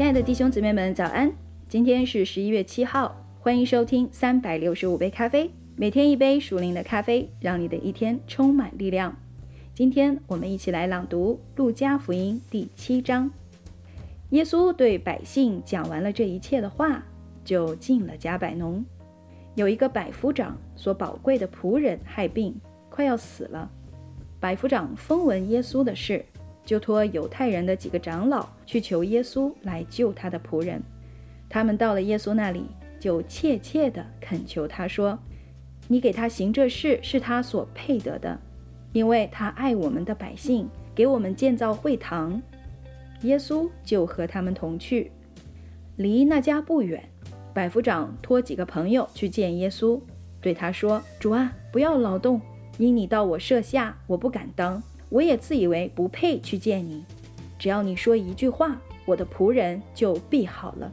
亲爱的弟兄姊妹们，早安！今天是十一月七号，欢迎收听三百六十五杯咖啡，每天一杯属灵的咖啡，让你的一天充满力量。今天我们一起来朗读《路加福音》第七章。耶稣对百姓讲完了这一切的话，就进了加百农。有一个百夫长所宝贵的仆人害病，快要死了。百夫长风闻耶稣的事。就托犹太人的几个长老去求耶稣来救他的仆人。他们到了耶稣那里，就切切地恳求他说：“你给他行这事是他所配得的，因为他爱我们的百姓，给我们建造会堂。”耶稣就和他们同去，离那家不远。百夫长托几个朋友去见耶稣，对他说：“主啊，不要劳动，因你到我舍下，我不敢当。”我也自以为不配去见你，只要你说一句话，我的仆人就必好了。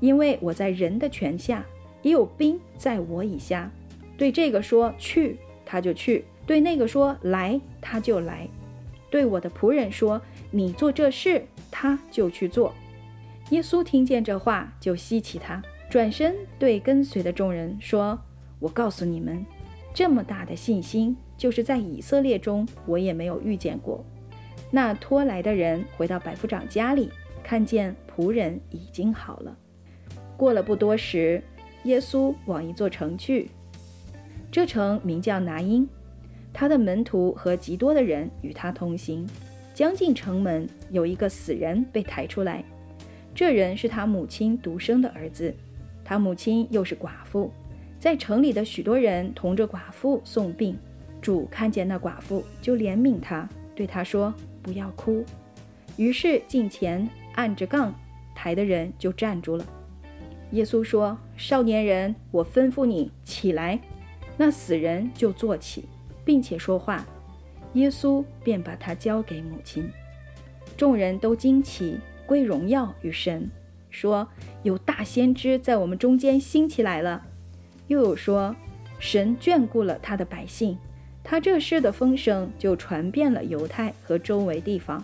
因为我在人的权下，也有兵在我以下。对这个说去，他就去；对那个说来，他就来；对我的仆人说你做这事，他就去做。耶稣听见这话，就稀奇他，转身对跟随的众人说：“我告诉你们，这么大的信心。”就是在以色列中，我也没有遇见过。那拖来的人回到百夫长家里，看见仆人已经好了。过了不多时，耶稣往一座城去，这城名叫拿因。他的门徒和极多的人与他同行。将近城门，有一个死人被抬出来。这人是他母亲独生的儿子，他母亲又是寡妇。在城里的许多人同着寡妇送病。主看见那寡妇，就怜悯她，对她说：“不要哭。”于是近前按着杠抬的人就站住了。耶稣说：“少年人，我吩咐你起来。”那死人就坐起，并且说话。耶稣便把他交给母亲。众人都惊奇，归荣耀与神，说：“有大先知在我们中间兴起来了。”又有说：“神眷顾了他的百姓。”他这事的风声就传遍了犹太和周围地方。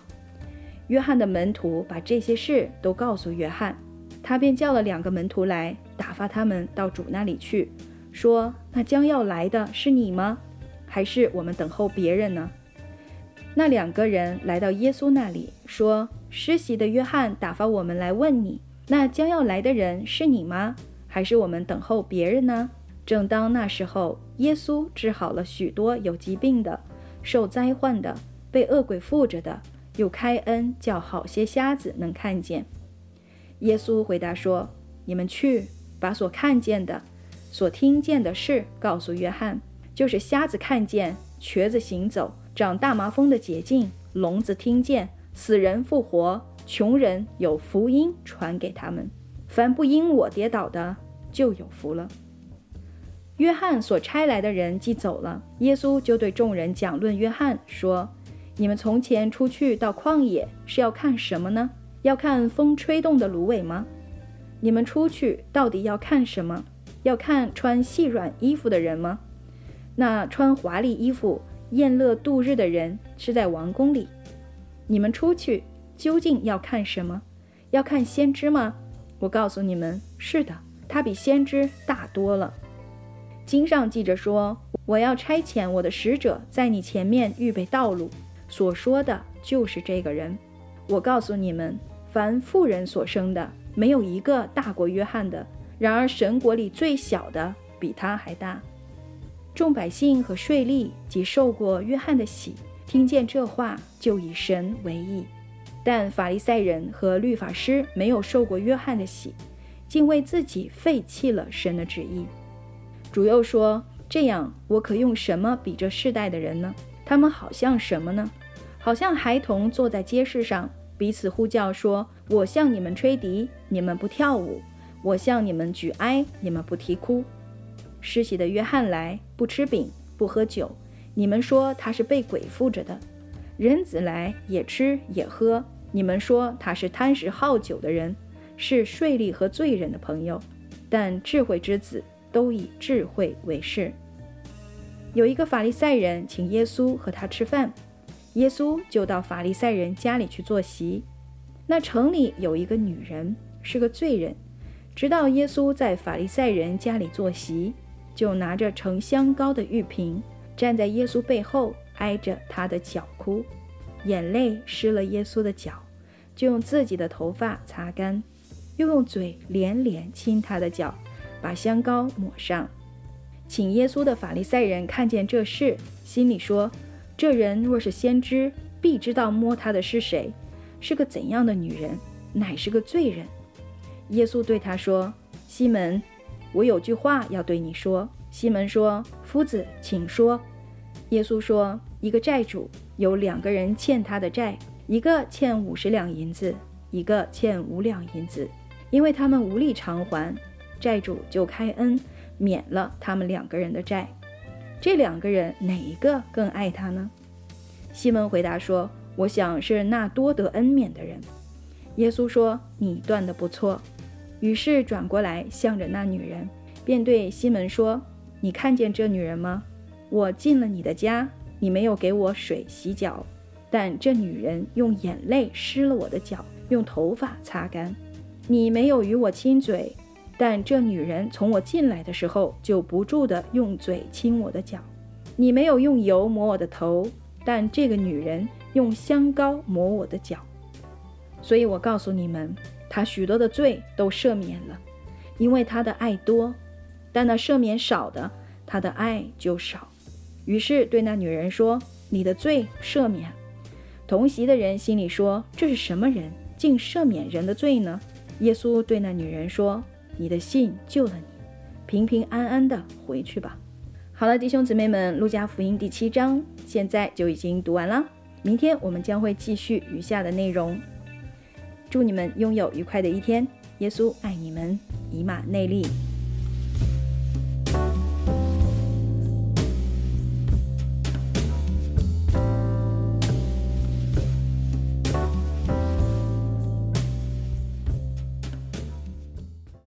约翰的门徒把这些事都告诉约翰，他便叫了两个门徒来，打发他们到主那里去，说：“那将要来的是你吗？还是我们等候别人呢？”那两个人来到耶稣那里，说：“施洗的约翰打发我们来问你，那将要来的人是你吗？还是我们等候别人呢？”正当那时候，耶稣治好了许多有疾病的、受灾患的、被恶鬼附着的，又开恩叫好些瞎子能看见。耶稣回答说：“你们去，把所看见的、所听见的事告诉约翰，就是瞎子看见，瘸子行走，长大麻风的捷径，聋子听见，死人复活，穷人有福音传给他们。凡不因我跌倒的，就有福了。”约翰所差来的人既走了，耶稣就对众人讲论约翰说：“你们从前出去到旷野是要看什么呢？要看风吹动的芦苇吗？你们出去到底要看什么？要看穿细软衣服的人吗？那穿华丽衣服宴乐度日的人是在王宫里。你们出去究竟要看什么？要看先知吗？我告诉你们，是的，他比先知大多了。”经上记着说：“我要差遣我的使者在你前面预备道路。”所说的就是这个人。我告诉你们，凡妇人所生的，没有一个大过约翰的；然而神国里最小的比他还大。众百姓和税吏及受过约翰的洗，听见这话，就以神为义；但法利赛人和律法师没有受过约翰的洗，竟为自己废弃了神的旨意。主又说：“这样，我可用什么比这世代的人呢？他们好像什么呢？好像孩童坐在街市上，彼此呼叫说：‘我向你们吹笛，你们不跳舞；我向你们举哀，你们不啼哭。’施洗的约翰来，不吃饼，不喝酒，你们说他是被鬼附着的；人子来，也吃也喝，你们说他是贪食好酒的人，是税吏和罪人的朋友。但智慧之子。”都以智慧为事。有一个法利赛人请耶稣和他吃饭，耶稣就到法利赛人家里去坐席。那城里有一个女人，是个罪人。直到耶稣在法利赛人家里坐席，就拿着盛香膏的玉瓶，站在耶稣背后，挨着他的脚哭，眼泪湿了耶稣的脚，就用自己的头发擦干，又用嘴连连亲他的脚，把香膏抹上。请耶稣的法利赛人看见这事，心里说：这人若是先知，必知道摸他的是谁，是个怎样的女人，乃是个罪人。耶稣对他说：“西门，我有句话要对你说。”西门说：“夫子，请说。”耶稣说：“一个债主有两个人欠他的债，一个欠五十两银子，一个欠五两银子。因为他们无力偿还，债主就开恩免了他们两个人的债。这两个人哪一个更爱他呢？”西门回答说：“我想是那多得恩免的人。”耶稣说：“你断得不错。”于是转过来，向着那女人，便对西门说：“你看见这女人吗？我进了你的家，你没有给我水洗脚，但这女人用眼泪湿了我的脚，用头发擦干。你没有与我亲嘴，但这女人从我进来的时候就不住地用嘴亲我的脚。你没有用油抹我的头，但这个女人用香膏抹我的脚。所以我告诉你们。”他许多的罪都赦免了，因为他的爱多；但那赦免少的，他的爱就少。于是对那女人说：“你的罪赦免。”同席的人心里说：“这是什么人，竟赦免人的罪呢？”耶稣对那女人说：“你的信救了你，平平安安的回去吧。”好了，弟兄姊妹们，《路加福音》第七章现在就已经读完了。明天我们将会继续余下的内容。祝你们拥有愉快的一天，耶稣爱你们，以马内利。